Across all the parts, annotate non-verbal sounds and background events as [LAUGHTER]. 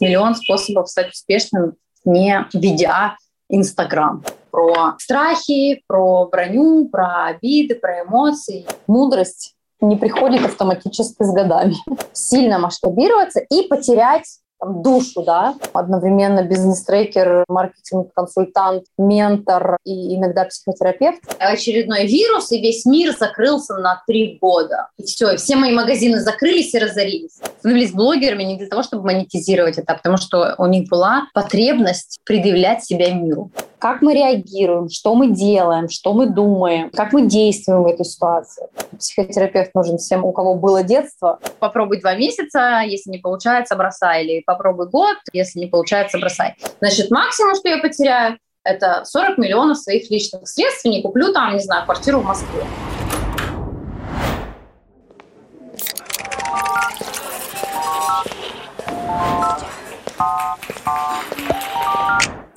миллион способов стать успешным, не ведя Инстаграм. Про страхи, про броню, про обиды, про эмоции. Мудрость не приходит автоматически с годами. [LAUGHS] Сильно масштабироваться и потерять там, душу, да, одновременно бизнес-трекер, маркетинг-консультант, ментор и иногда психотерапевт. Очередной вирус, и весь мир закрылся на три года. И все, и все мои магазины закрылись и разорились. Становились блогерами не для того, чтобы монетизировать это, а потому что у них была потребность предъявлять себя миру как мы реагируем, что мы делаем, что мы думаем, как мы действуем в этой ситуации. Психотерапевт нужен всем, у кого было детство. Попробуй два месяца, если не получается, бросай. Или попробуй год, если не получается, бросай. Значит, максимум, что я потеряю, это 40 миллионов своих личных средств, и не куплю там, не знаю, квартиру в Москве.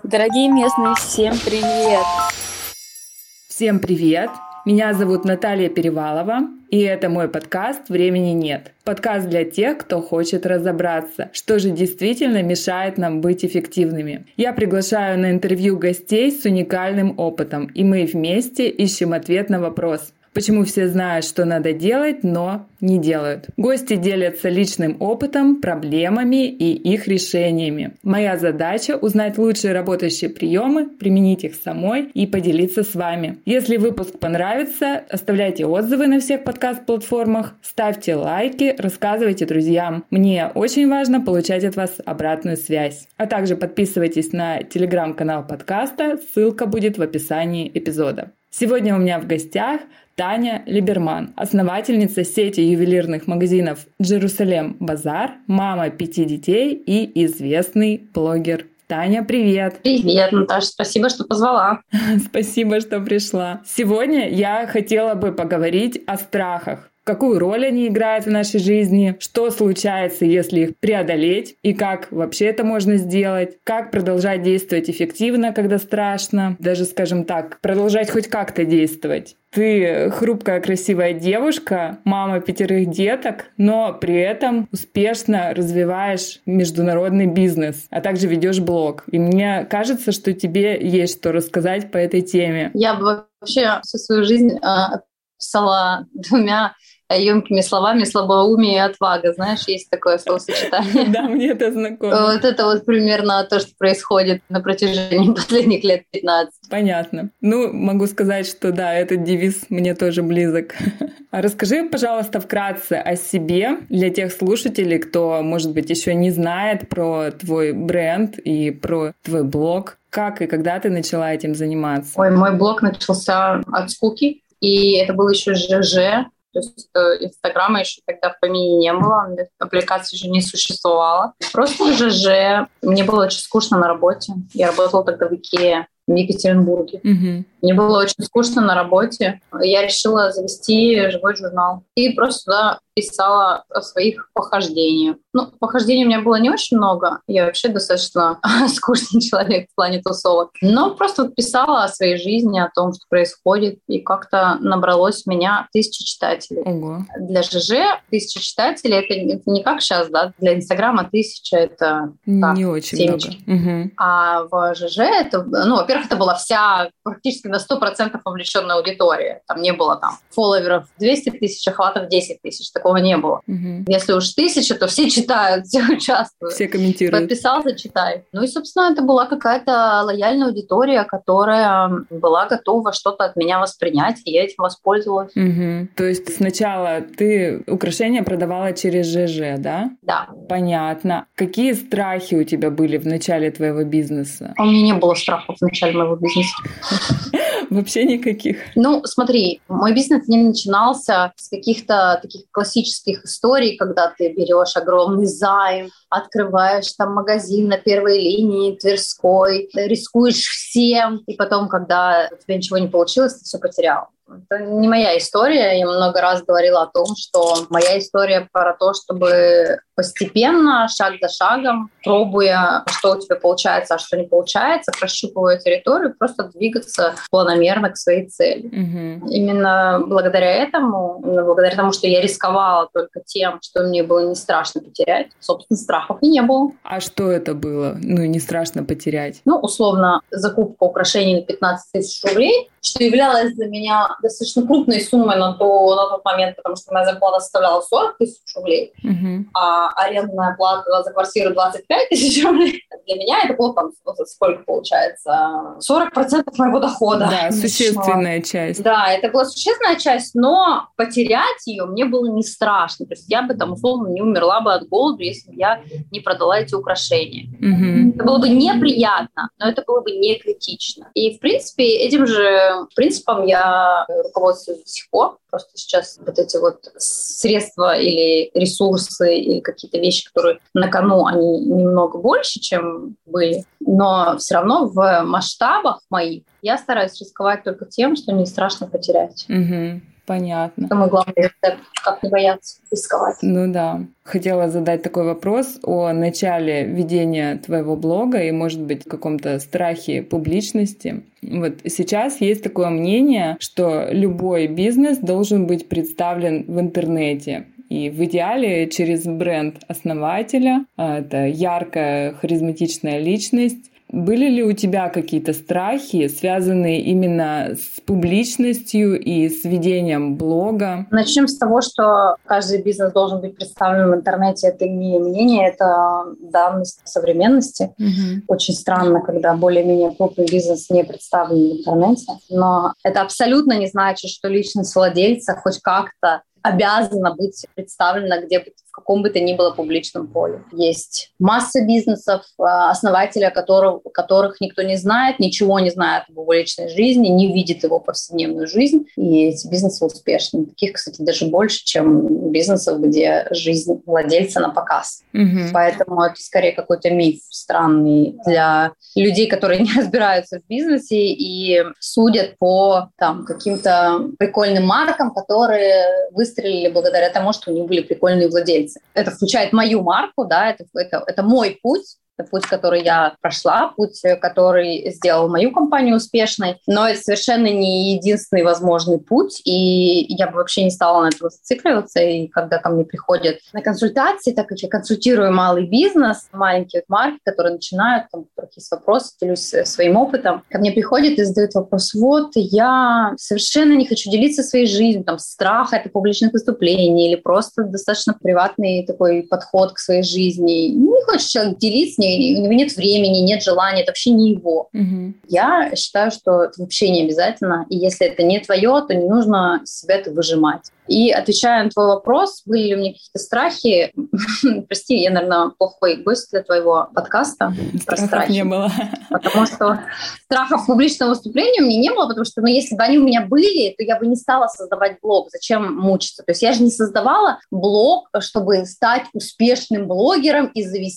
Дорогие местные, всем привет! Всем привет! Меня зовут Наталья Перевалова, и это мой подкаст «Времени нет». Подкаст для тех, кто хочет разобраться, что же действительно мешает нам быть эффективными. Я приглашаю на интервью гостей с уникальным опытом, и мы вместе ищем ответ на вопрос – Почему все знают, что надо делать, но не делают. Гости делятся личным опытом, проблемами и их решениями. Моя задача узнать лучшие работающие приемы, применить их самой и поделиться с вами. Если выпуск понравится, оставляйте отзывы на всех подкаст-платформах, ставьте лайки, рассказывайте друзьям. Мне очень важно получать от вас обратную связь. А также подписывайтесь на телеграм-канал подкаста, ссылка будет в описании эпизода. Сегодня у меня в гостях Таня Либерман, основательница сети ювелирных магазинов «Джерусалем Базар», мама пяти детей и известный блогер. Таня, привет! Привет, Наташа, спасибо, что позвала. [LAUGHS] спасибо, что пришла. Сегодня я хотела бы поговорить о страхах какую роль они играют в нашей жизни, что случается, если их преодолеть, и как вообще это можно сделать, как продолжать действовать эффективно, когда страшно, даже, скажем так, продолжать хоть как-то действовать. Ты хрупкая, красивая девушка, мама пятерых деток, но при этом успешно развиваешь международный бизнес, а также ведешь блог. И мне кажется, что тебе есть что рассказать по этой теме. Я бы вообще всю свою жизнь э, писала двумя емкими словами слабоумие и отвага. Знаешь, есть такое словосочетание. Да, мне это знакомо. Вот это вот примерно то, что происходит на протяжении [LAUGHS] последних лет 15. Понятно. Ну, могу сказать, что да, этот девиз мне тоже близок. [LAUGHS] А расскажи, пожалуйста, вкратце о себе для тех слушателей, кто, может быть, еще не знает про твой бренд и про твой блог. Как и когда ты начала этим заниматься? Ой, мой блог начался от скуки, и это был еще ЖЖ, то есть э, Инстаграма еще тогда в помине не было, аппликации же не существовало. Просто ЖЖ. Мне было очень скучно на работе. Я работала тогда в Икее в Екатеринбурге. Угу. Мне было очень скучно на работе. Я решила завести живой журнал и просто туда писала о своих похождениях. Ну, похождений у меня было не очень много. Я вообще достаточно [LAUGHS] скучный человек в плане тусовок. Но просто писала о своей жизни, о том, что происходит. И как-то набралось у меня тысячи читателей. Ого. Для ЖЖ тысяча читателей это, это не как сейчас, да? Для Инстаграма тысяча это так, не очень семечки. много. Угу. А в ЖЖ это, ну, во-первых, это была вся практически на 100% вовлеченная аудитория. Там не было там фолловеров 200 тысяч, охватов 10 тысяч. Такого не было. Угу. Если уж тысяча, то все читают, [LAUGHS] все участвуют. Все комментируют. Подписался, читай. Ну и, собственно, это была какая-то лояльная аудитория, которая была готова что-то от меня воспринять, и я этим воспользовалась. Угу. То есть сначала ты украшения продавала через ЖЖ, да? Да. Понятно. Какие страхи у тебя были в начале твоего бизнеса? У меня не было страхов в начале моего бизнеса. [LAUGHS] Вообще никаких. Ну, смотри, мой бизнес не начинался с каких-то таких классических историй, когда ты берешь огромный займ, открываешь там магазин на первой линии Тверской, рискуешь всем, и потом, когда у тебя ничего не получилось, ты все потерял. Это не моя история. Я много раз говорила о том, что моя история про то, чтобы постепенно, шаг за шагом, пробуя, что у тебя получается, а что не получается, прощупывая территорию, просто двигаться планомерно к своей цели. Угу. Именно благодаря этому, именно благодаря тому, что я рисковала только тем, что мне было не страшно потерять, собственно, страхов и не было. А что это было? Ну, не страшно потерять? Ну, условно, закупка украшений на 15 тысяч рублей, что являлось для меня достаточно крупной суммой на, то, на тот момент, потому что моя зарплата составляла 40 тысяч рублей, угу. а арендная плата за квартиру 25 тысяч рублей. [LAUGHS] Для меня это было там сколько получается? 40% моего дохода. Да, существенная часть. Да, это была существенная часть, но потерять ее мне было не страшно. То есть я бы там условно не умерла бы от голода, если бы я не продала эти украшения. Угу. Это было бы неприятно, но это было бы не критично. И, в принципе, этим же принципом я руководствуюсь до сих пор. Просто сейчас вот эти вот средства или ресурсы или какие-то вещи, которые на кону, они немного больше, чем были. Но все равно в масштабах моих я стараюсь рисковать только тем, что не страшно потерять. Угу. Понятно. Самый главный рецепт, как не бояться рисковать. Ну да. Хотела задать такой вопрос о начале ведения твоего блога и, может быть, каком-то страхе публичности. Вот сейчас есть такое мнение, что любой бизнес должен быть представлен в интернете. И в идеале через бренд основателя, а, это яркая, харизматичная личность, были ли у тебя какие-то страхи, связанные именно с публичностью и с ведением блога? Начнем с того, что каждый бизнес должен быть представлен в интернете. Это не мнение, это данность современности. Угу. Очень странно, когда более-менее крупный бизнес не представлен в интернете. Но это абсолютно не значит, что личность владельца хоть как-то обязана быть представлена где бы в каком бы то ни было публичном поле. Есть масса бизнесов, э, основателя которых, которых никто не знает, ничего не знает об его личной жизни, не видит его повседневную жизнь, и эти бизнесы успешны. Таких, кстати, даже больше, чем бизнесов, где жизнь владельца на показ. Угу. Поэтому это скорее какой-то миф странный для людей, которые [LAUGHS] не разбираются в бизнесе и судят по там, каким-то прикольным маркам, которые выстрелили благодаря тому, что у них были прикольные владельцы. Это включает мою марку, да, это, это, это мой путь, это путь, который я прошла, путь, который сделал мою компанию успешной. Но это совершенно не единственный возможный путь, и я бы вообще не стала на этом зацикливаться. И когда ко мне приходят на консультации, так как я консультирую малый бизнес, маленькие марки, которые начинают, там, у которых есть вопросы, делюсь своим опытом, ко мне приходят и задают вопрос, вот, я совершенно не хочу делиться своей жизнью, там, страх это публичных выступлений или просто достаточно приватный такой подход к своей жизни. Не хочет человек делиться, у него нет времени, нет желания, это вообще не его. Угу. Я считаю, что это вообще не обязательно, и если это не твое, то не нужно себя это выжимать. И отвечая на твой вопрос, были ли у меня какие-то страхи? [LAUGHS] Прости, я, наверное, плохой гость для твоего подкаста. Страхов не было. [LAUGHS] Потому что страхов публичного выступления у меня не было, потому что, ну, если бы они у меня были, то я бы не стала создавать блог. Зачем мучиться? То есть я же не создавала блог, чтобы стать успешным блогером и завести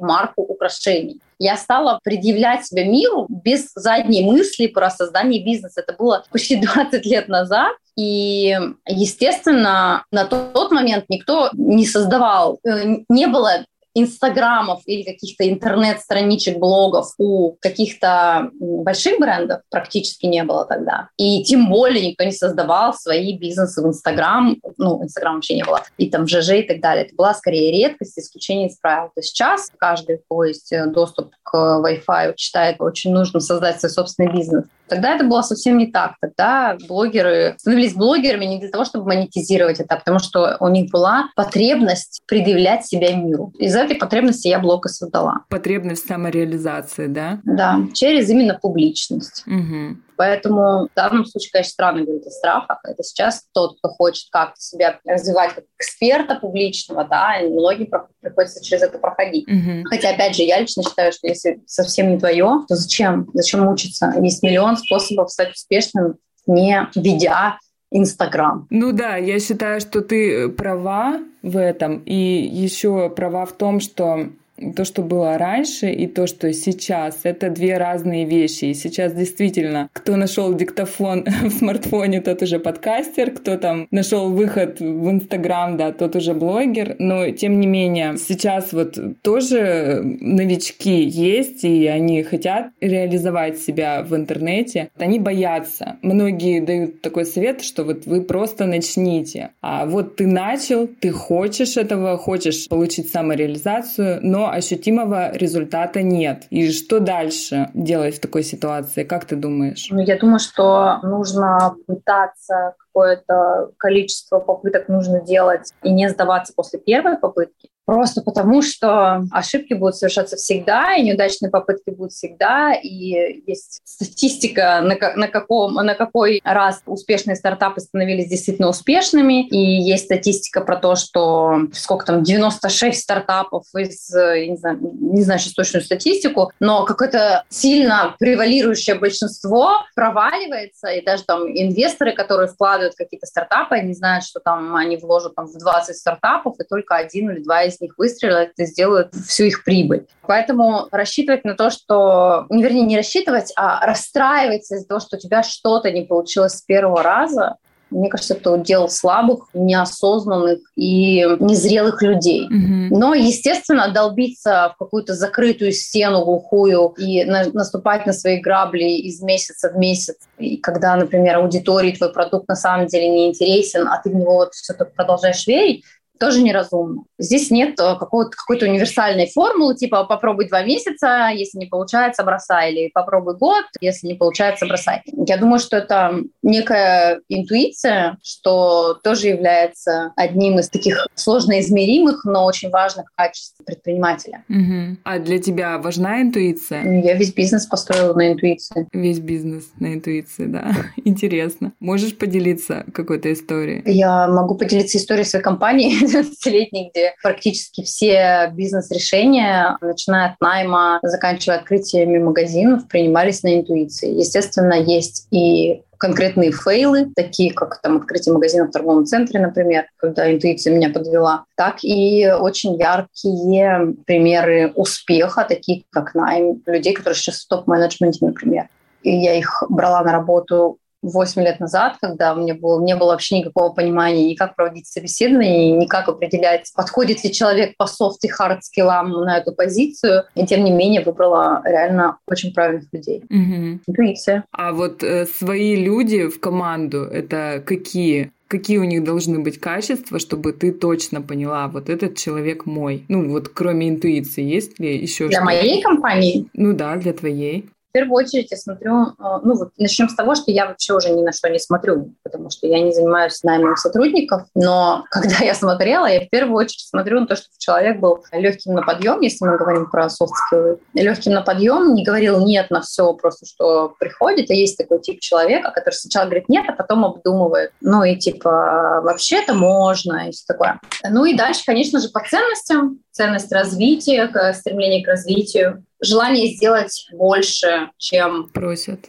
марку украшений я стала предъявлять себя миру без задней мысли про создание бизнеса. Это было почти [LAUGHS] 20 лет назад. И, естественно, на тот момент никто не создавал, э, не было инстаграмов или каких-то интернет-страничек, блогов у каких-то больших брендов практически не было тогда. И тем более никто не создавал свои бизнесы в Инстаграм. Ну, Инстаграм вообще не было. И там ЖЖ и так далее. Это была скорее редкость, исключение из правил. То есть сейчас каждый, у есть э, доступ к Wi-Fi, считает очень нужно создать свой собственный бизнес. Тогда это было совсем не так. Тогда блогеры становились блогерами не для того, чтобы монетизировать это, а потому что у них была потребность предъявлять себя миру. Из этой потребности я блог и создала. Потребность самореализации, да? Да, через именно публичность. Угу. Поэтому в данном случае, конечно, странно говорить о страхах. Это сейчас тот, кто хочет как-то себя развивать как эксперта публичного, да, и многим приходится через это проходить. Угу. Хотя, опять же, я лично считаю, что если совсем не твое, то зачем? Зачем мучиться? Есть миллион способов стать успешным, не ведя Инстаграм. Ну да, я считаю, что ты права в этом, и еще права в том, что то, что было раньше, и то, что сейчас, это две разные вещи. И сейчас действительно, кто нашел диктофон [LAUGHS] в смартфоне, тот уже подкастер, кто там нашел выход в Инстаграм, да, тот уже блогер. Но тем не менее, сейчас вот тоже новички есть, и они хотят реализовать себя в интернете. Они боятся. Многие дают такой совет, что вот вы просто начните. А вот ты начал, ты хочешь этого, хочешь получить самореализацию, но ощутимого результата нет. И что дальше делать в такой ситуации? Как ты думаешь? Ну, я думаю, что нужно пытаться какое-то количество попыток нужно делать и не сдаваться после первой попытки. Просто потому, что ошибки будут совершаться всегда, и неудачные попытки будут всегда, и есть статистика, на, на, каком, на какой раз успешные стартапы становились действительно успешными, и есть статистика про то, что сколько там, 96 стартапов из, не знаю, не знаю сейчас точную статистику, но какое-то сильно превалирующее большинство проваливается, и даже там инвесторы, которые вкладывают какие-то стартапы, они знают, что там они вложат там, в 20 стартапов, и только один или два из из них выстрелят и сделают всю их прибыль. Поэтому рассчитывать на то, что, ну, вернее, не рассчитывать, а расстраиваться из-за того, что у тебя что-то не получилось с первого раза, мне кажется, это удел слабых, неосознанных и незрелых людей. Mm-hmm. Но, естественно, долбиться в какую-то закрытую стену глухую и на- наступать на свои грабли из месяца в месяц, и когда, например, аудитории твой продукт на самом деле не интересен, а ты в него вот все так продолжаешь верить, тоже неразумно. Здесь нет э, какой-то универсальной формулы, типа попробуй два месяца, если не получается, бросай, или попробуй год, если не получается, бросай. Я думаю, что это некая интуиция, что тоже является одним из таких сложно измеримых, но очень важных качеств предпринимателя. Угу. А для тебя важна интуиция? Ну, я весь бизнес построила на интуиции. Весь бизнес на интуиции, да. [LAUGHS] Интересно. Можешь поделиться какой-то историей? Я могу поделиться историей своей компании. [LAUGHS] 12-летний, где практически все бизнес-решения, начиная от найма, заканчивая открытиями магазинов, принимались на интуиции. Естественно, есть и конкретные фейлы, такие как там открытие магазина в торговом центре, например, когда интуиция меня подвела, так и очень яркие примеры успеха, такие как найм людей, которые сейчас в топ-менеджменте, например. И я их брала на работу 8 лет назад, когда у меня было, не было вообще никакого понимания ни как проводить собеседование, ни как определять, подходит ли человек по софт и хард скиллам на эту позицию. И тем не менее выбрала реально очень правильных людей. Угу. Интуиция. А вот э, свои люди в команду, это какие? какие у них должны быть качества, чтобы ты точно поняла, вот этот человек мой. Ну вот кроме интуиции, есть ли еще Для моей компании? Ну да, для твоей. В первую очередь я смотрю, э, ну вот начнем с того, что я вообще уже ни на что не смотрю, потому что я не занимаюсь наймом сотрудников, но [LAUGHS] когда я смотрела, я в первую очередь смотрю на то, чтобы человек был легким на подъем, если мы говорим про soft skills, легким на подъем, не говорил нет на все просто, что приходит, а есть такой тип человека, который сначала говорит нет, а потом обдумывает, ну и типа вообще-то можно, и все такое. Ну и дальше, конечно же, по ценностям, ценность развития, стремление к развитию, желание сделать больше, чем просят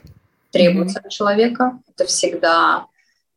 требуется mm-hmm. от человека. Это всегда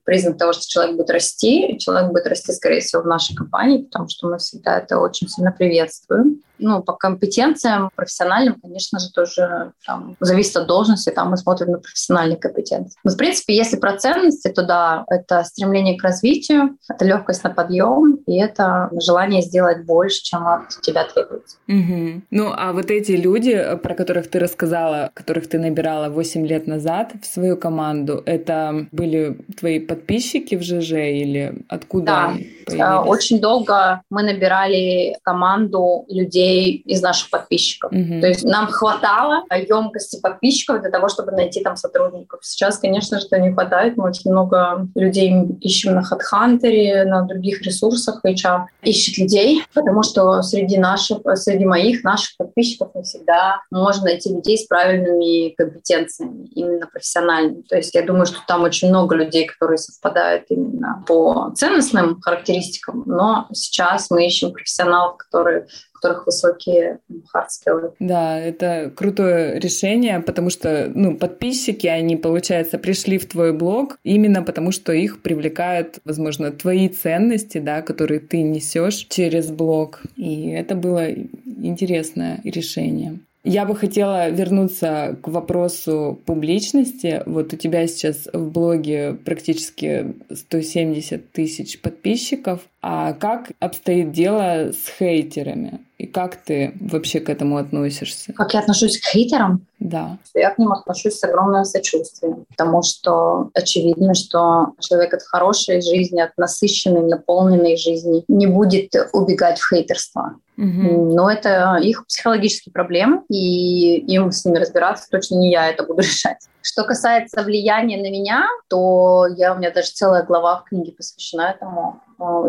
признак того, что человек будет расти, и человек будет расти, скорее всего, в нашей компании, потому что мы всегда это очень сильно приветствуем. Ну, по компетенциям профессиональным, конечно же, тоже там, зависит от должности, там мы смотрим на профессиональные компетенции. Но, в принципе, если про ценности, то да, это стремление к развитию, это легкость на подъем, и это желание сделать больше, чем от тебя требуется. Угу. Ну, а вот эти люди, про которых ты рассказала, которых ты набирала 8 лет назад в свою команду, это были твои подписчики в ЖЖ или откуда да. появились? Очень долго мы набирали команду людей из наших подписчиков. Угу. То есть нам хватало емкости подписчиков для того, чтобы найти там сотрудников. Сейчас, конечно же, не хватает. Мы очень много людей ищем на HeadHunter, на других ресурсах. HR ищет людей, потому что среди наших, среди моих, наших подписчиков не всегда можно найти людей с правильными компетенциями, именно профессиональными. То есть я думаю, что там очень много людей, которые совпадают именно по ценностным характеристикам, но сейчас мы ищем профессионалов, которые которых высокие хардскиллы. Да, это крутое решение, потому что ну, подписчики, они, получается, пришли в твой блог именно потому, что их привлекают, возможно, твои ценности, да, которые ты несешь через блог. И это было интересное решение. Я бы хотела вернуться к вопросу публичности. Вот у тебя сейчас в блоге практически 170 тысяч подписчиков. А как обстоит дело с хейтерами? И как ты вообще к этому относишься? Как я отношусь к хейтерам? Да. Я к ним отношусь с огромным сочувствием, потому что очевидно, что человек от хорошей жизни, от насыщенной, наполненной жизни не будет убегать в хейтерство. Но это их психологические проблемы, и им с ними разбираться точно не я это буду [LAUGHS] решать. Что касается влияния на меня, то я, у меня даже целая глава в книге посвящена этому.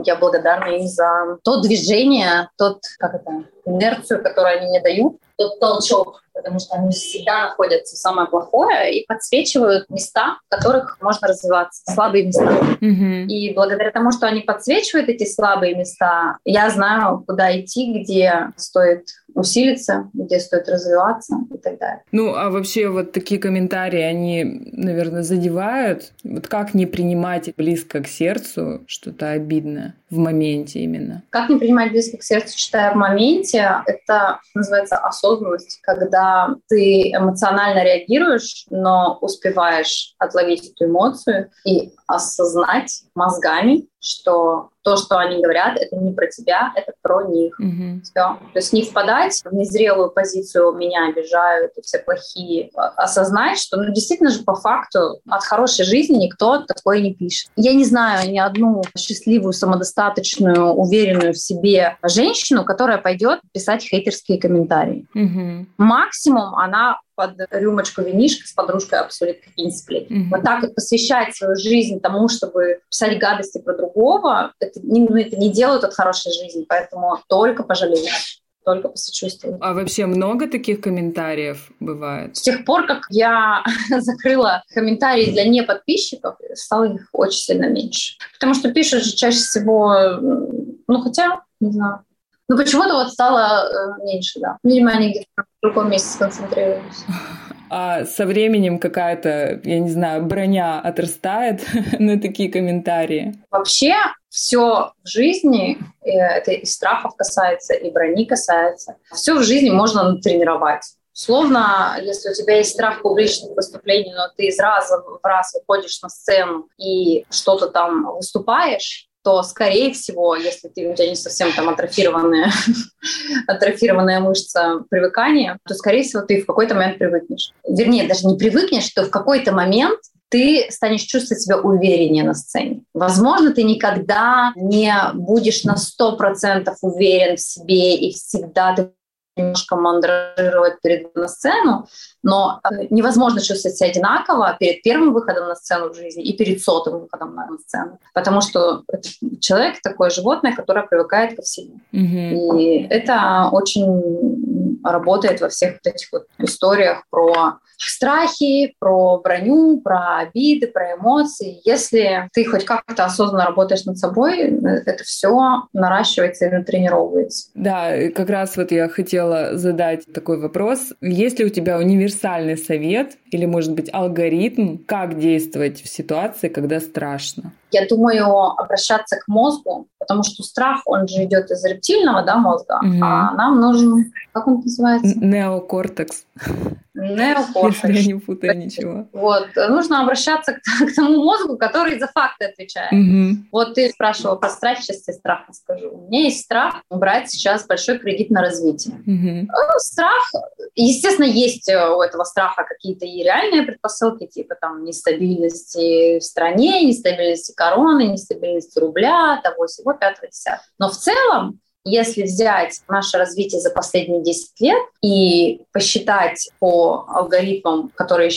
Я благодарна им за то движение, тот, как это, инерцию, которую они мне дают, тот толчок, потому что они всегда находятся в самое плохое и подсвечивают места, в которых можно развиваться, слабые места. Mm-hmm. И благодаря тому, что они подсвечивают эти слабые места, я знаю, куда идти, где стоит усилиться, где стоит развиваться и так далее. Ну, а вообще вот такие комментарии, они, наверное, задевают. Вот как не принимать близко к сердцу что-то обидное в моменте именно? Как не принимать близко к сердцу, считая в моменте, это называется осознанность, когда ты эмоционально реагируешь, но успеваешь отловить эту эмоцию и осознать мозгами, что то, что они говорят, это не про тебя, это про них. Mm-hmm. Все. То есть не впадать в незрелую позицию «меня обижают» и все плохие. А осознать, что ну, действительно же по факту от хорошей жизни никто такое не пишет. Я не знаю ни одну счастливую, самодостаточную, уверенную в себе женщину, которая пойдет писать хейтерские комментарии. Mm-hmm. Максимум она под рюмочку винишка с подружкой обсудит какие-нибудь сплетни. Mm-hmm. Вот так вот посвящать свою жизнь тому, чтобы писать гадости про другого, это не, ну, это не делают от хорошей жизни, поэтому только пожалеешь только посочувствовать. А вообще много таких комментариев бывает? С тех пор, как я [LAUGHS] закрыла комментарии для неподписчиков, стало их очень сильно меньше. Потому что пишут же чаще всего, ну хотя, не знаю, ну, почему-то вот стало э, меньше, да. Видимо, они где-то в другом месте сконцентрировались. А со временем какая-то, я не знаю, броня отрастает [LAUGHS] на такие комментарии? Вообще все в жизни, это и страхов касается, и брони касается, все в жизни можно натренировать. Словно, если у тебя есть страх публичных выступлений, но ты из раза в раз выходишь на сцену и что-то там выступаешь, то, скорее всего, если ты, у тебя не совсем там атрофированная, [LAUGHS] атрофированная мышца привыкания, то, скорее всего, ты в какой-то момент привыкнешь. Вернее, даже не привыкнешь, что в какой-то момент ты станешь чувствовать себя увереннее на сцене. Возможно, ты никогда не будешь на 100% уверен в себе и всегда ты немножко мандражировать перед на сцену, но э, невозможно чувствовать себя одинаково перед первым выходом на сцену в жизни и перед сотым выходом на сцену, потому что человек такое животное, которое привыкает ко всему. Mm-hmm. И это очень работает во всех этих вот историях про страхи, про броню, про обиды, про эмоции. Если ты хоть как-то осознанно работаешь над собой, это все наращивается и натренировывается. Да, как раз вот я хотела задать такой вопрос. Есть ли у тебя универсальный совет или, может быть, алгоритм, как действовать в ситуации, когда страшно? Я думаю, обращаться к мозгу, потому что страх, он же идет из рептильного да, мозга, угу. а нам нужен, как он называется? Неокортекс. Неокортекс. Я не путаю ничего. Вот. Нужно обращаться к, [LAUGHS] к тому мозгу, который за факты отвечает. Угу. Вот ты спрашивал про страх, сейчас я страх расскажу. У меня есть страх брать сейчас большой кредит на развитие. Угу. Страх, естественно, есть э, у этого страха какие-то и реальные предпосылки, типа там нестабильности в стране, нестабильности короны, нестабильности рубля, того всего, пятого, десятого. Но в целом если взять наше развитие за последние 10 лет и посчитать по алгоритмам, которые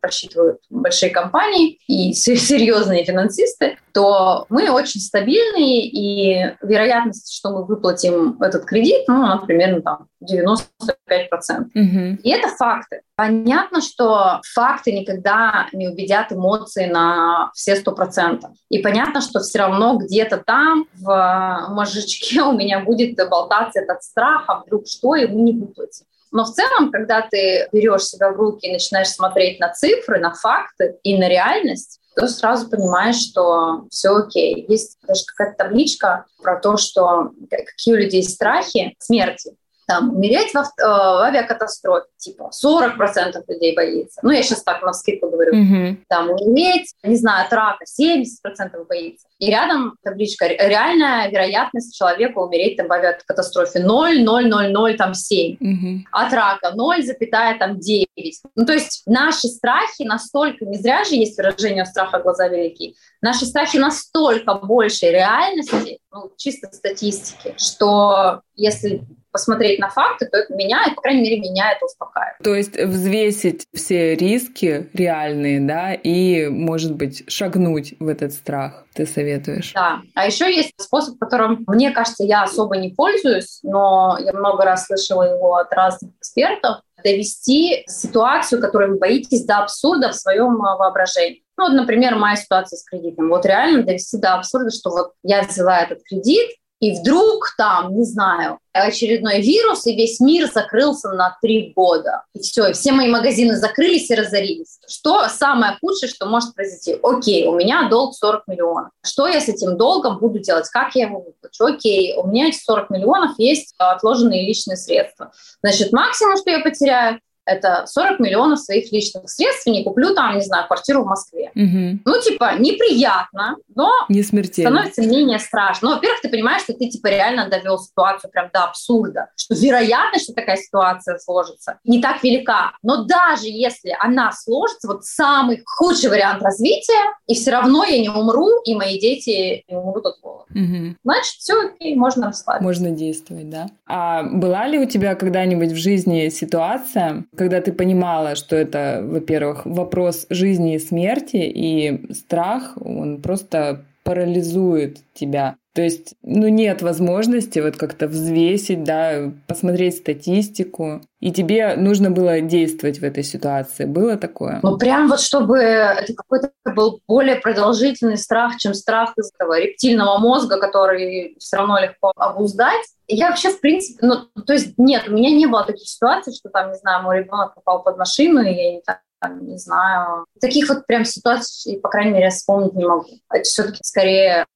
просчитывают большие компании и [LAUGHS] серьезные финансисты, то мы очень стабильные, и вероятность, что мы выплатим этот кредит, ну, она примерно там 95%. Угу. И это факты. Понятно, что факты никогда не убедят эмоции на все сто процентов. И понятно, что все равно где-то там в мозжечке [LAUGHS] у меня будет болтаться этот страх, а вдруг что, и мы не выплатим. Но в целом, когда ты берешь себя в руки и начинаешь смотреть на цифры, на факты и на реальность, то сразу понимаешь, что все окей. Есть даже какая-то табличка про то, что какие у людей страхи смерти. Там, умереть в, авто, э, в авиакатастрофе, типа 40% людей боится. Ну, я сейчас так на вскидку говорю. Mm-hmm. Там, умереть, не знаю, от рака 70% боится. И рядом табличка «Реальная вероятность человека умереть там, в авиакатастрофе 0, 0, 0, 0, там 7. Mm-hmm. От рака 0, запятая там 9. Ну, то есть наши страхи настолько, не зря же есть выражение «страха глаза велики», наши страхи настолько больше реальности, ну, чисто статистики, что если посмотреть на факты, то это меня, по крайней мере, меня это успокаивает. То есть взвесить все риски реальные, да, и, может быть, шагнуть в этот страх, ты советуешь? Да. А еще есть способ, которым, мне кажется, я особо не пользуюсь, но я много раз слышала его от разных экспертов, довести ситуацию, которую вы боитесь, до абсурда в своем а, воображении. Ну, вот, например, моя ситуация с кредитом. Вот реально довести до абсурда, что вот я взяла этот кредит, и вдруг там, не знаю, очередной вирус, и весь мир закрылся на три года. И все, и все мои магазины закрылись и разорились. Что самое худшее, что может произойти? Окей, у меня долг 40 миллионов. Что я с этим долгом буду делать? Как я его выплачу? Окей, у меня эти 40 миллионов есть отложенные личные средства. Значит, максимум, что я потеряю, это 40 миллионов своих личных средств, и не куплю там, не знаю, квартиру в Москве. Угу. Ну, типа, неприятно, но не смертельно. становится менее страшно. Ну, во-первых, ты понимаешь, что ты, типа, реально довел ситуацию прям до абсурда, что вероятность, что такая ситуация сложится, не так велика. Но даже если она сложится, вот самый худший вариант развития, и все равно я не умру, и мои дети не умрут от голода. Угу. Значит, все окей, можно расслабиться. Можно действовать, да. А была ли у тебя когда-нибудь в жизни ситуация, когда ты понимала, что это, во-первых, вопрос жизни и смерти, и страх, он просто парализует тебя. То есть, ну, нет возможности вот как-то взвесить, да, посмотреть статистику. И тебе нужно было действовать в этой ситуации. Было такое? Ну, прям вот чтобы это какой-то был более продолжительный страх, чем страх из этого рептильного мозга, который все равно легко обуздать. Я вообще, в принципе, ну, то есть нет, у меня не было таких ситуаций, что там, не знаю, мой ребенок попал под машину, и я не там, не знаю. Таких вот прям ситуаций, по крайней мере, я вспомнить не могу. Все-таки скорее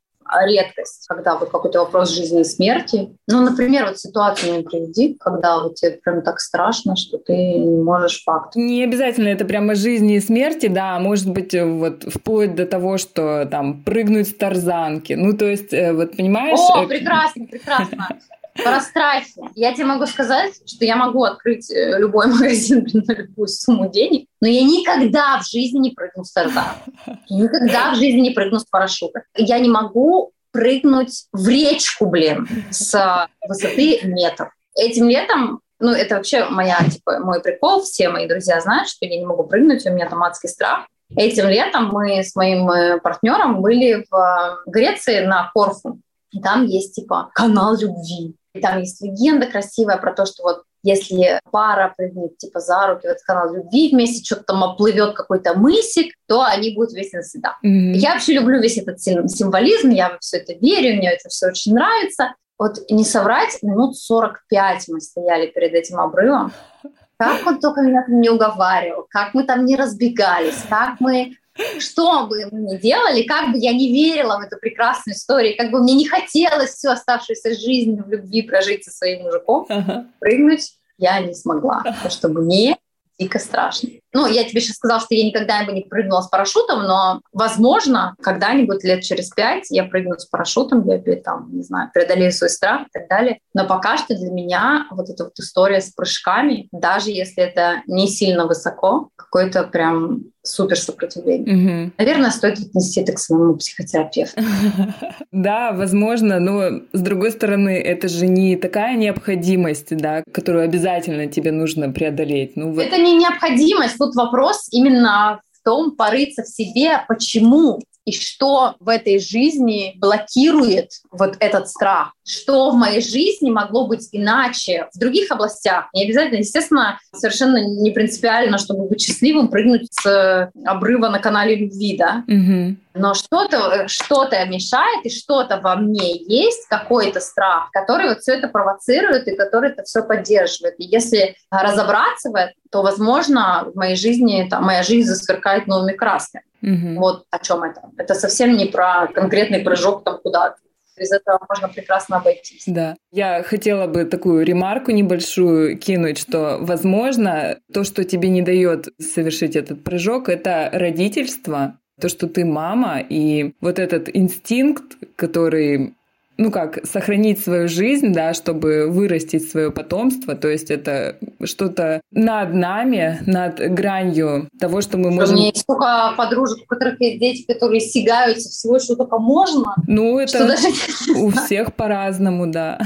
редкость, когда вот какой-то вопрос жизни и смерти. Ну, например, вот ситуацию не приведи, когда вот тебе прям так страшно, что ты не можешь факт. Не обязательно это прямо жизни и смерти, да, может быть, вот вплоть до того, что там прыгнуть с тарзанки. Ну, то есть, э, вот понимаешь... О, э, прекрасно, прекрасно. Про страхи. Я тебе могу сказать, что я могу открыть э, любой [LAUGHS] магазин на любую сумму денег, но я никогда в жизни не прыгну с тарзана. Никогда в жизни не прыгну с парашюта. Я не могу прыгнуть в речку, блин, с высоты метров. Этим летом ну, это вообще моя, типа, мой прикол. Все мои друзья знают, что я не могу прыгнуть, у меня там адский страх. Этим летом мы с моим э, партнером были в э, Греции на Корфу. И там есть, типа, канал любви. Там есть легенда красивая про то, что вот если пара прыгнет типа за руки в этот канал любви, вместе что-то там оплывет какой-то мысик, то они будут вместе навсегда. Mm-hmm. Я вообще люблю весь этот символизм, я во все это верю, мне это все очень нравится. Вот не соврать, минут 45 мы стояли перед этим обрывом. Как он только меня не уговаривал, как мы там не разбегались, как мы что бы мы ни делали, как бы я не верила в эту прекрасную историю, как бы мне не хотелось всю оставшуюся жизнь в любви прожить со своим мужиком, ага. прыгнуть я не смогла, потому что мне дико страшно. Ну, я тебе сейчас сказала, что я никогда бы не прыгнула с парашютом, но, возможно, когда-нибудь лет через пять я прыгну с парашютом, я там, не знаю, преодолею свой страх и так далее. Но пока что для меня вот эта вот история с прыжками, даже если это не сильно высоко, какой-то прям супер сопротивление. Угу. Наверное, стоит отнести это к своему психотерапевту. [LAUGHS] Да, возможно, но с другой стороны, это же не такая необходимость, да, которую обязательно тебе нужно преодолеть. Ну, вот... Это не необходимость. Тут вопрос именно в том, порыться в себе, почему и что в этой жизни блокирует вот этот страх, что в моей жизни могло быть иначе в других областях. Не обязательно, естественно, совершенно не принципиально, чтобы быть счастливым, прыгнуть с обрыва на канале любви, да. Угу. Но что-то что мешает, и что-то во мне есть, какой-то страх, который вот все это провоцирует и который это все поддерживает. И если разобраться в этом, то, возможно, в моей жизни, там, моя жизнь засверкает новыми красками. Угу. Вот о чем это. Это совсем не про конкретный прыжок там куда-то. Без этого можно прекрасно обойтись. Да. Я хотела бы такую ремарку небольшую кинуть, что, возможно, то, что тебе не дает совершить этот прыжок, это родительство, то, что ты мама, и вот этот инстинкт, который ну как, сохранить свою жизнь, да, чтобы вырастить свое потомство. То есть это что-то над нами, над гранью того, что мы можем... У меня есть столько подружек, у которых есть дети, которые сигаются всего, что только можно. Ну, это даже... у всех по-разному, да.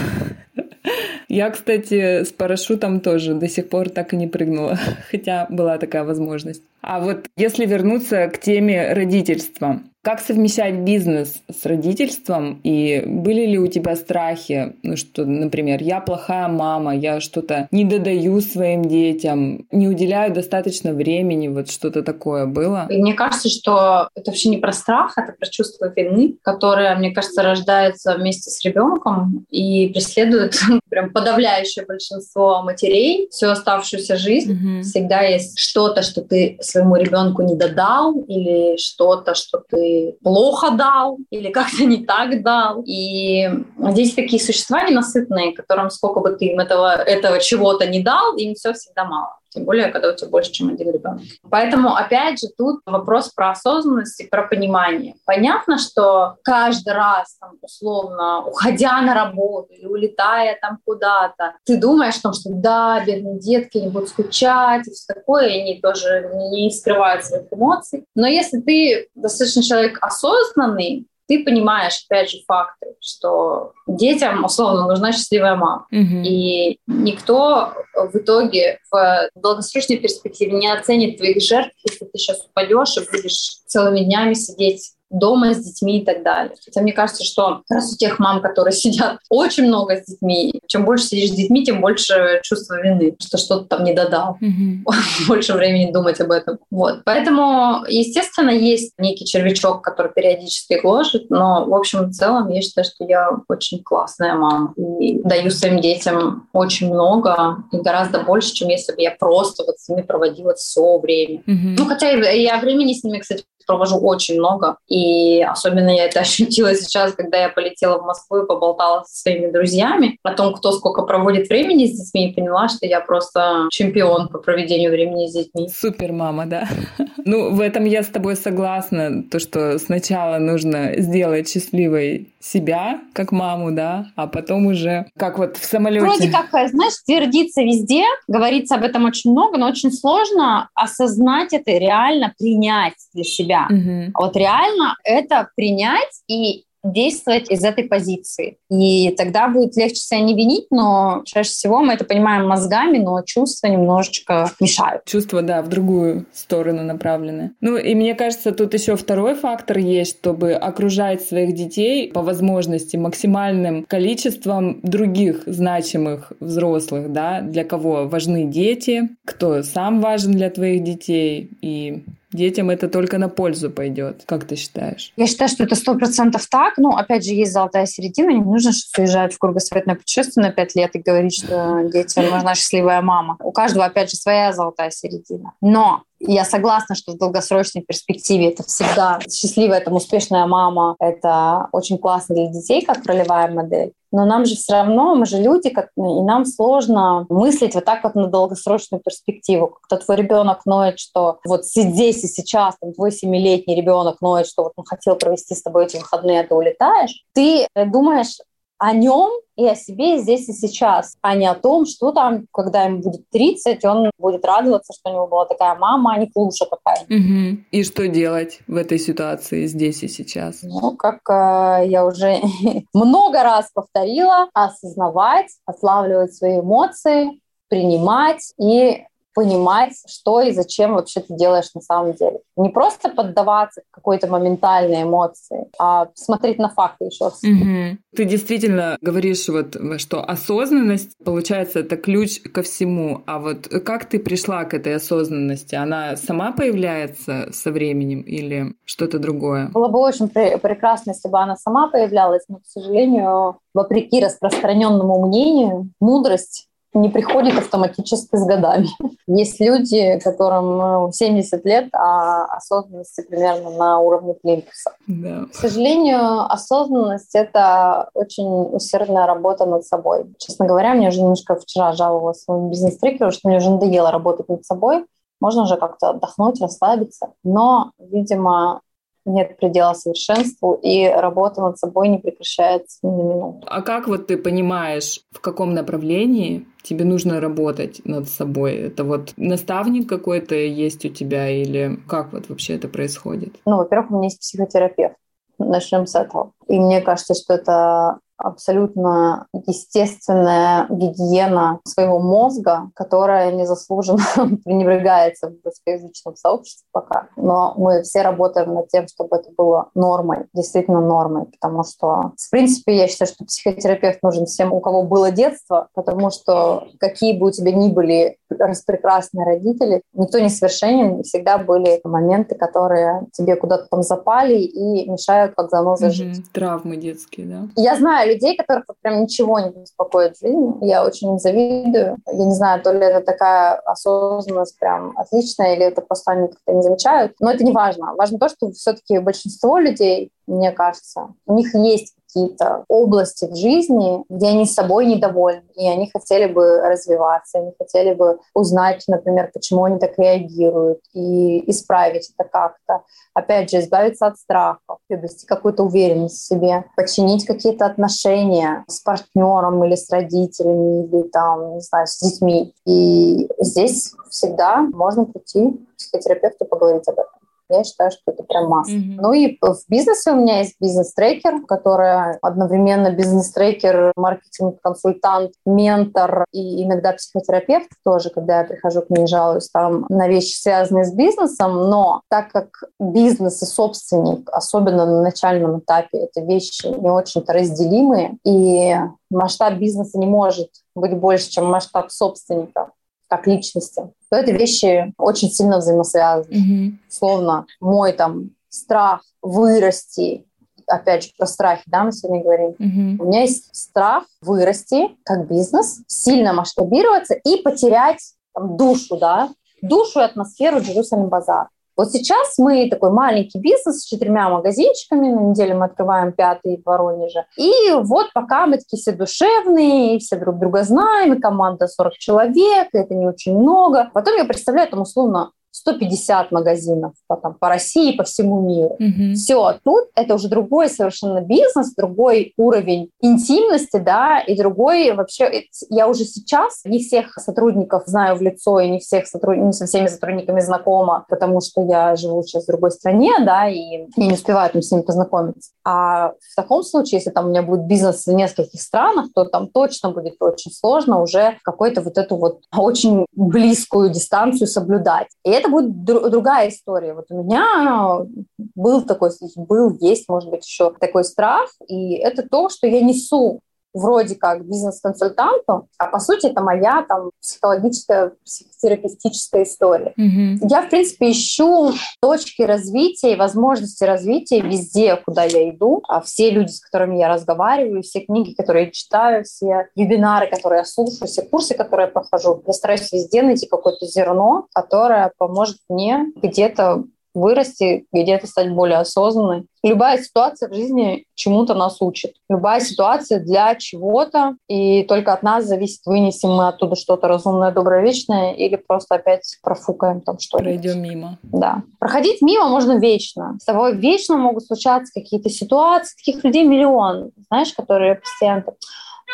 Я, кстати, с парашютом тоже до сих пор так и не прыгнула, [LAUGHS] хотя была такая возможность. А вот если вернуться к теме родительства, как совмещать бизнес с родительством? И были ли у тебя страхи, ну что, например, я плохая мама, я что-то не додаю своим детям, не уделяю достаточно времени, вот что-то такое было? И мне кажется, что это вообще не про страх, это про чувство вины, которое, мне кажется, рождается вместе с ребенком и преследует [LAUGHS] прям подавляющее большинство матерей всю оставшуюся жизнь. Mm-hmm. Всегда есть что-то, что ты своему ребенку не додал, или что-то, что ты плохо дал или как-то не так дал. И здесь такие существа ненасытные, которым сколько бы ты им этого, этого чего-то не дал, им все всегда мало тем более, когда у тебя больше, чем один ребенок. Поэтому, опять же, тут вопрос про осознанность и про понимание. Понятно, что каждый раз, там, условно, уходя на работу или улетая там куда-то, ты думаешь о том, что да, бедные детки, они будут скучать и все такое, и они тоже не скрывают своих эмоций. Но если ты достаточно человек осознанный, ты понимаешь, опять же, факты, что детям, условно, нужна счастливая мама. Mm-hmm. И никто в итоге в долгосрочной перспективе не оценит твоих жертв, если ты сейчас упадешь и будешь целыми днями сидеть дома с детьми и так далее. Хотя мне кажется, что как раз у тех мам, которые [LAUGHS] сидят очень много с детьми, чем больше сидишь с детьми, тем больше чувство вины, что что-то там не додал. Mm-hmm. [LAUGHS] Больше времени думать об этом. Вот. Поэтому, естественно, есть некий червячок, который периодически гложет, но, в общем, в целом, я считаю, что я очень классная мама. И даю своим детям очень много и гораздо больше, чем если бы я просто вот с ними проводила все время. Mm-hmm. Ну, хотя я времени с ними, кстати, провожу очень много. И особенно я это [LAUGHS] ощутила сейчас, когда я полетела в Москву и поболтала со своими друзьями о том, кто сколько проводит времени с детьми, и поняла, что я просто чемпион по проведению времени с детьми. Супер мама, да. [LAUGHS] Ну, в этом я с тобой согласна, то, что сначала нужно сделать счастливой себя, как маму, да, а потом уже как вот в самолете. Вроде как, знаешь, твердиться везде, говорится об этом очень много, но очень сложно осознать это реально принять для себя. Угу. Вот реально это принять и действовать из этой позиции. И тогда будет легче себя не винить, но чаще всего мы это понимаем мозгами, но чувства немножечко мешают. Чувства, да, в другую сторону направлены. Ну и мне кажется, тут еще второй фактор есть, чтобы окружать своих детей по возможности максимальным количеством других значимых взрослых, да, для кого важны дети, кто сам важен для твоих детей и детям это только на пользу пойдет. Как ты считаешь? Я считаю, что это сто процентов так. Но, опять же, есть золотая середина. Не нужно уезжать в кругосветное путешествие на пять лет и говорить, что детям нужна счастливая мама. У каждого, опять же, своя золотая середина. Но я согласна, что в долгосрочной перспективе это всегда счастливая, там, успешная мама, это очень классно для детей, как ролевая модель. Но нам же все равно, мы же люди, как, и нам сложно мыслить вот так вот на долгосрочную перспективу. Когда твой ребенок ноет, что вот здесь и сейчас, там, твой семилетний ребенок ноет, что вот он хотел провести с тобой эти выходные, а ты улетаешь, ты думаешь о нем и о себе здесь и сейчас, а не о том, что там, когда ему будет 30, он будет радоваться, что у него была такая мама, а не клуша какая Угу. И что делать в этой ситуации здесь и сейчас? Ну, как э, я уже [LAUGHS] много раз повторила, осознавать, отлавливать свои эмоции, принимать и понимать, что и зачем вообще ты делаешь на самом деле. Не просто поддаваться какой-то моментальной эмоции, а смотреть на факты еще раз. Угу. Ты действительно говоришь, вот, что осознанность, получается, это ключ ко всему. А вот как ты пришла к этой осознанности? Она сама появляется со временем или что-то другое? Было бы очень пр- прекрасно, если бы она сама появлялась, но, к сожалению, вопреки распространенному мнению, мудрость не приходит автоматически с годами. [LAUGHS] Есть люди, которым 70 э, лет, а осознанности примерно на уровне плинтуса. Да. К сожалению, осознанность — это очень усердная работа над собой. Честно говоря, мне уже немножко вчера жаловалась своему бизнес-трекеру, что мне уже надоело работать над собой. Можно уже как-то отдохнуть, расслабиться. Но, видимо, нет предела совершенству, и работа над собой не прекращается ни на минуту. А как вот ты понимаешь, в каком направлении тебе нужно работать над собой? Это вот наставник какой-то есть у тебя или как вот вообще это происходит? Ну, во-первых, у меня есть психотерапевт. Начнем с этого. И мне кажется, что это абсолютно естественная гигиена своего мозга, которая незаслуженно [LAUGHS] пренебрегается в русскоязычном сообществе пока. Но мы все работаем над тем, чтобы это было нормой, действительно нормой, потому что, в принципе, я считаю, что психотерапевт нужен всем, у кого было детство, потому что какие бы у тебя ни были распрекрасные родители, никто не совершенен, всегда были моменты, которые тебе куда-то там запали и мешают как заноза угу, жить. Травмы детские, да? Я знаю, людей, которых прям ничего не беспокоит в жизни. Я очень завидую. Я не знаю, то ли это такая осознанность прям отличная, или это просто они как-то не замечают. Но это не важно. Важно то, что все-таки большинство людей, мне кажется, у них есть какие-то области в жизни, где они с собой недовольны, и они хотели бы развиваться, они хотели бы узнать, например, почему они так реагируют, и исправить это как-то. Опять же, избавиться от страхов, обрести какую-то уверенность в себе, починить какие-то отношения с партнером или с родителями, или там, не знаю, с детьми. И здесь всегда можно прийти к психотерапевту поговорить об этом. Я считаю, что это прям масса. Mm-hmm. Ну и в бизнесе у меня есть бизнес-трекер, который одновременно бизнес-трекер, маркетинг-консультант, ментор и иногда психотерапевт тоже, когда я прихожу к ней жалуюсь там на вещи, связанные с бизнесом. Но так как бизнес и собственник, особенно на начальном этапе, это вещи не очень-то разделимые, и масштаб бизнеса не может быть больше, чем масштаб собственника как личности, то эти вещи очень сильно взаимосвязаны. Mm-hmm. Словно мой там страх вырасти, опять же, про страхи, да, мы сегодня говорим. Mm-hmm. У меня есть страх вырасти как бизнес, сильно масштабироваться и потерять там, душу, да, душу и атмосферу Джерусалем Базар. Вот сейчас мы такой маленький бизнес с четырьмя магазинчиками, на неделе мы открываем пятый в Воронеже. И вот пока мы такие все душевные, все друг друга знаем, и команда 40 человек, и это не очень много. Потом я представляю там условно 150 магазинов по, там, по России, по всему миру. Mm-hmm. Все, тут это уже другой совершенно бизнес, другой уровень интимности, да, и другой вообще... Я уже сейчас не всех сотрудников знаю в лицо, и не, всех сотруд... не со всеми сотрудниками знакома, потому что я живу сейчас в другой стране, да, и я не успеваю там с ними познакомиться. А в таком случае, если там у меня будет бизнес в нескольких странах, то там точно будет очень сложно уже какой-то вот эту вот очень близкую дистанцию соблюдать. И это будет дру- другая история. Вот у меня был такой, был, есть, может быть, еще такой страх, и это то, что я несу вроде как бизнес-консультанту, а по сути это моя там психологическая, психотерапевтическая история. Mm-hmm. Я, в принципе, ищу точки развития и возможности развития везде, куда я иду. А все люди, с которыми я разговариваю, все книги, которые я читаю, все вебинары, которые я слушаю, все курсы, которые я прохожу, я стараюсь везде найти какое-то зерно, которое поможет мне где-то вырасти, где-то стать более осознанной. Любая ситуация в жизни чему-то нас учит. Любая ситуация для чего-то, и только от нас зависит, вынесем мы оттуда что-то разумное, доброе, вечное, или просто опять профукаем там что-то. Пройдем мимо. Да. Проходить мимо можно вечно. С тобой вечно могут случаться какие-то ситуации. Таких людей миллион, знаешь, которые постоянно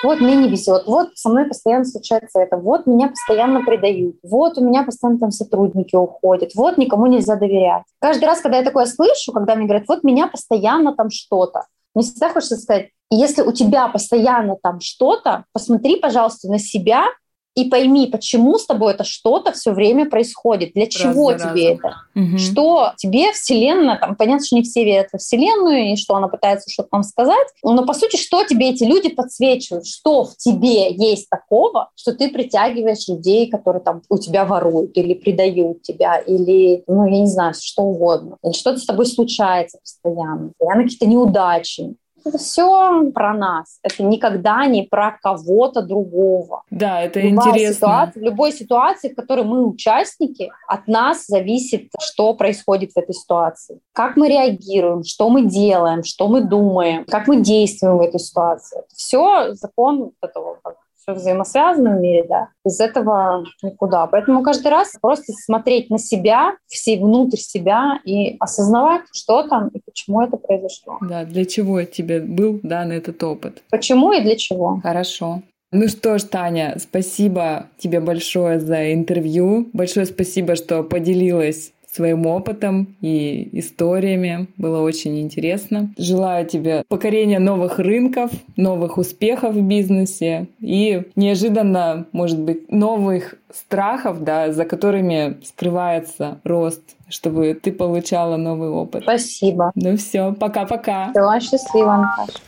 вот мне не везет, вот со мной постоянно случается это, вот меня постоянно предают, вот у меня постоянно там сотрудники уходят, вот никому нельзя доверять. Каждый раз, когда я такое слышу, когда мне говорят, вот меня постоянно там что-то, мне всегда хочется сказать, если у тебя постоянно там что-то, посмотри, пожалуйста, на себя и пойми, почему с тобой это что-то все время происходит, для чего раз тебе разом. это, угу. что тебе Вселенная, там, понятно, что не все верят во Вселенную, и что она пытается что-то вам сказать, но по сути, что тебе эти люди подсвечивают, что в тебе есть такого, что ты притягиваешь людей, которые там у тебя воруют или предают тебя, или, ну, я не знаю, что угодно, или что-то с тобой случается постоянно, постоянно какие-то неудачи, Это все про нас. Это никогда не про кого-то другого. Да, это Любая интересно. Ситуация, в любой ситуации, в которой мы участники, от нас зависит, что происходит в этой ситуации. Как мы реагируем, что мы делаем, что мы думаем, как мы действуем в этой ситуации. Все закон этого как все взаимосвязано в мире, да. Без этого никуда. Поэтому каждый раз просто смотреть на себя, все внутрь себя и осознавать, что там и почему это произошло. Да, для чего тебе был дан этот опыт. Почему и для чего. Хорошо. Ну что ж, Таня, спасибо тебе большое за интервью. Большое спасибо, что поделилась своим опытом и историями. Было очень интересно. Желаю тебе покорения новых рынков, новых успехов в бизнесе и неожиданно, может быть, новых страхов, да, за которыми скрывается рост, чтобы ты получала новый опыт. Спасибо. Ну все, пока-пока. Все, счастливо, Наташа.